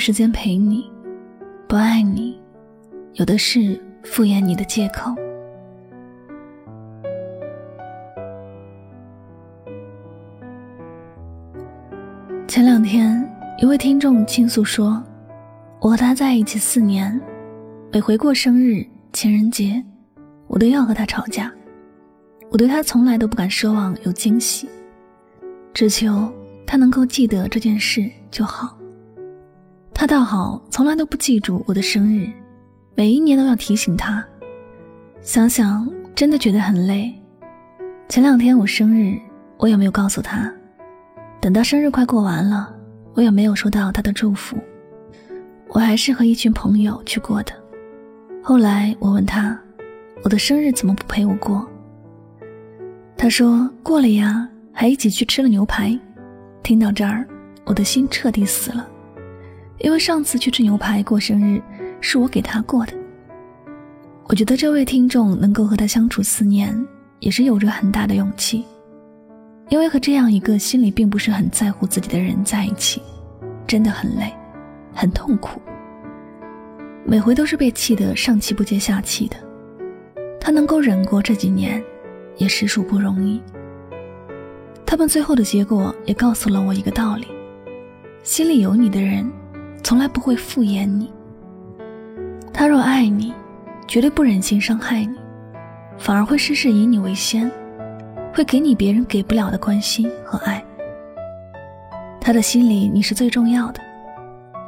时间陪你，不爱你，有的是敷衍你的借口。前两天，一位听众倾诉说：“我和他在一起四年，每回过生日、情人节，我都要和他吵架。我对他从来都不敢奢望有惊喜，只求他能够记得这件事就好。他倒好，从来都不记住我的生日，每一年都要提醒他。想想真的觉得很累。前两天我生日，我也没有告诉他。”等到生日快过完了，我也没有收到他的祝福，我还是和一群朋友去过的。后来我问他，我的生日怎么不陪我过？他说过了呀，还一起去吃了牛排。听到这儿，我的心彻底死了，因为上次去吃牛排过生日是我给他过的。我觉得这位听众能够和他相处四年，也是有着很大的勇气。因为和这样一个心里并不是很在乎自己的人在一起，真的很累，很痛苦。每回都是被气得上气不接下气的。他能够忍过这几年，也实属不容易。他们最后的结果也告诉了我一个道理：心里有你的人，从来不会敷衍你。他若爱你，绝对不忍心伤害你，反而会事事以你为先。会给你别人给不了的关心和爱。他的心里你是最重要的。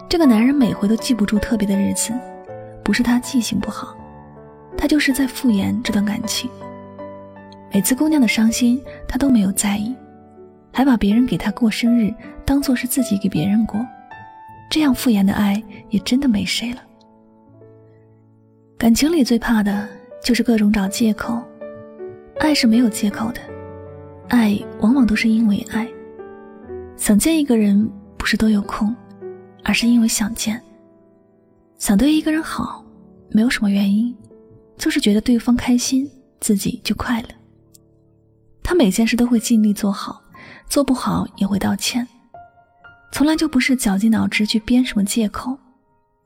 这个男人每回都记不住特别的日子，不是他记性不好，他就是在敷衍这段感情。每次姑娘的伤心，他都没有在意，还把别人给他过生日当做是自己给别人过。这样敷衍的爱也真的没谁了。感情里最怕的就是各种找借口，爱是没有借口的。爱往往都是因为爱，想见一个人不是都有空，而是因为想见。想对一个人好，没有什么原因，就是觉得对方开心，自己就快乐。他每件事都会尽力做好，做不好也会道歉，从来就不是绞尽脑汁去编什么借口，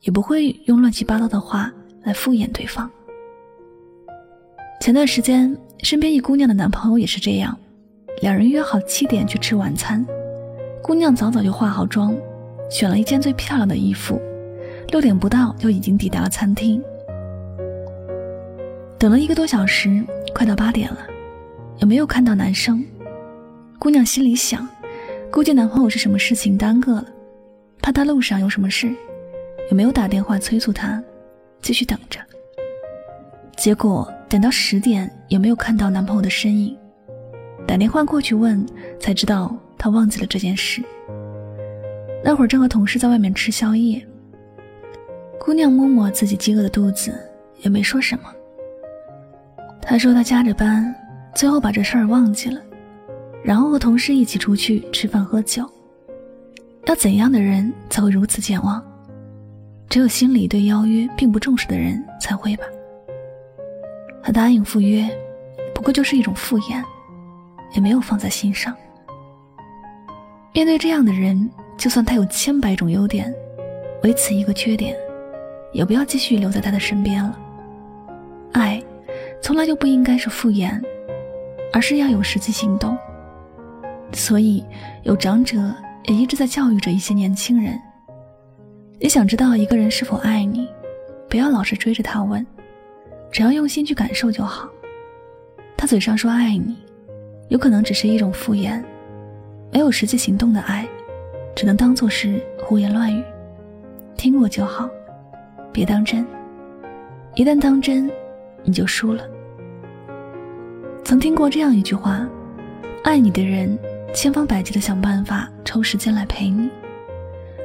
也不会用乱七八糟的话来敷衍对方。前段时间，身边一姑娘的男朋友也是这样。两人约好七点去吃晚餐，姑娘早早就化好妆，选了一件最漂亮的衣服，六点不到就已经抵达了餐厅。等了一个多小时，快到八点了，也没有看到男生。姑娘心里想，估计男朋友是什么事情耽搁了，怕他路上有什么事，也没有打电话催促他，继续等着。结果等到十点，也没有看到男朋友的身影。打电话过去问，才知道他忘记了这件事。那会儿正和同事在外面吃宵夜，姑娘摸摸自己饥饿的肚子，也没说什么。她说她加着班，最后把这事儿忘记了，然后和同事一起出去吃饭喝酒。要怎样的人才会如此健忘？只有心里对邀约并不重视的人才会吧。他答应赴约，不过就是一种敷衍。也没有放在心上。面对这样的人，就算他有千百种优点，唯此一个缺点，也不要继续留在他的身边了。爱，从来就不应该是敷衍，而是要有实际行动。所以，有长者也一直在教育着一些年轻人：你想知道一个人是否爱你，不要老是追着他问，只要用心去感受就好。他嘴上说爱你。有可能只是一种敷衍，没有实际行动的爱，只能当做是胡言乱语，听过就好，别当真。一旦当真，你就输了。曾听过这样一句话：爱你的人，千方百计的想办法抽时间来陪你；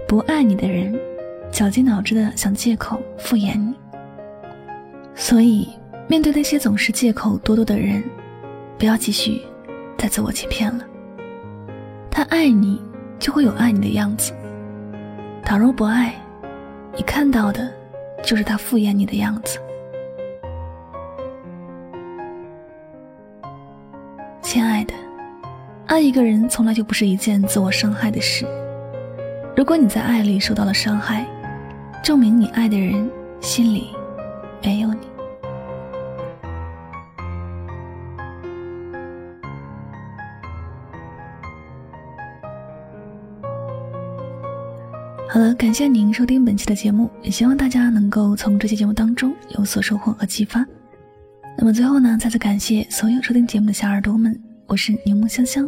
不爱你的人，绞尽脑汁的想借口敷衍你。所以，面对那些总是借口多多的人，不要继续。再自我欺骗了。他爱你，就会有爱你的样子；倘若不爱，你看到的，就是他敷衍你的样子。亲爱的，爱一个人从来就不是一件自我伤害的事。如果你在爱里受到了伤害，证明你爱的人心里没有你。好了，感谢您收听本期的节目，也希望大家能够从这期节目当中有所收获和启发。那么最后呢，再次感谢所有收听节目的小耳朵们，我是柠檬香香，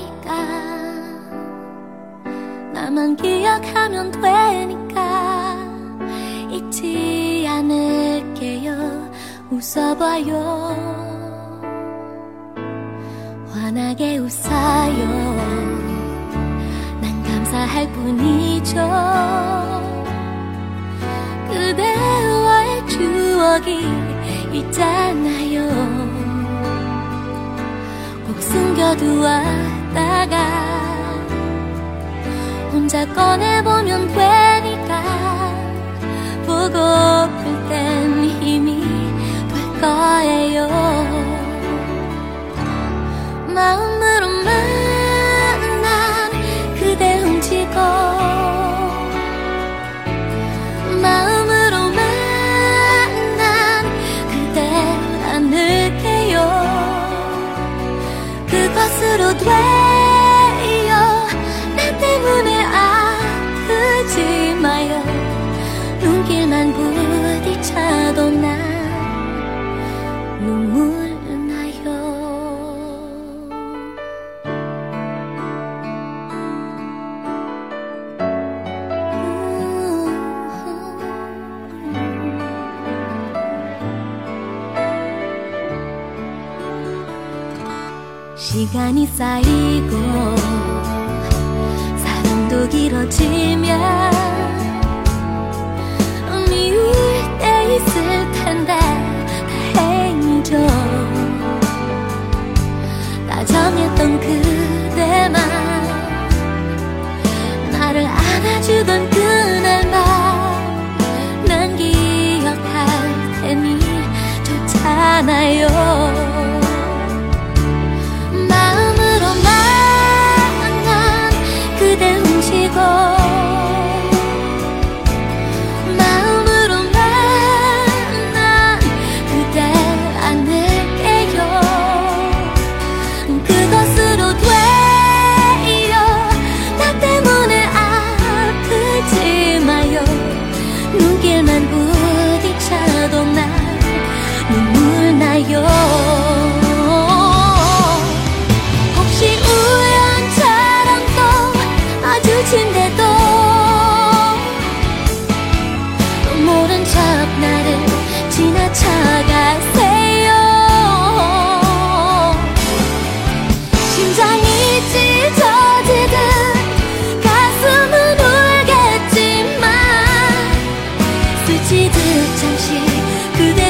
나만 기억하면 되니까. 잊지 않을게요. 웃어봐요. 환하게 웃어요. 난 감사할 뿐이죠. 그대와의 추억이 있잖아요. 꼭 숨겨두었다가 혼자 꺼내보면 되니까. 보고플 땐 힘이 될 거예요. 마음으로 만 난 그대 훔치고 것으로 돼요. 나 시간이 쌓이고 사랑도 길어지면 미울 때 있을 텐데 다행이죠. 다정했던 그대만 나를 안아주던 그날만 난 기억할 테니 좋잖아요 있는데도 또 모른 척 나를 지나쳐가세요. 심장이 찢어지듯 가슴은 울겠지만 스치듯 잠시 그대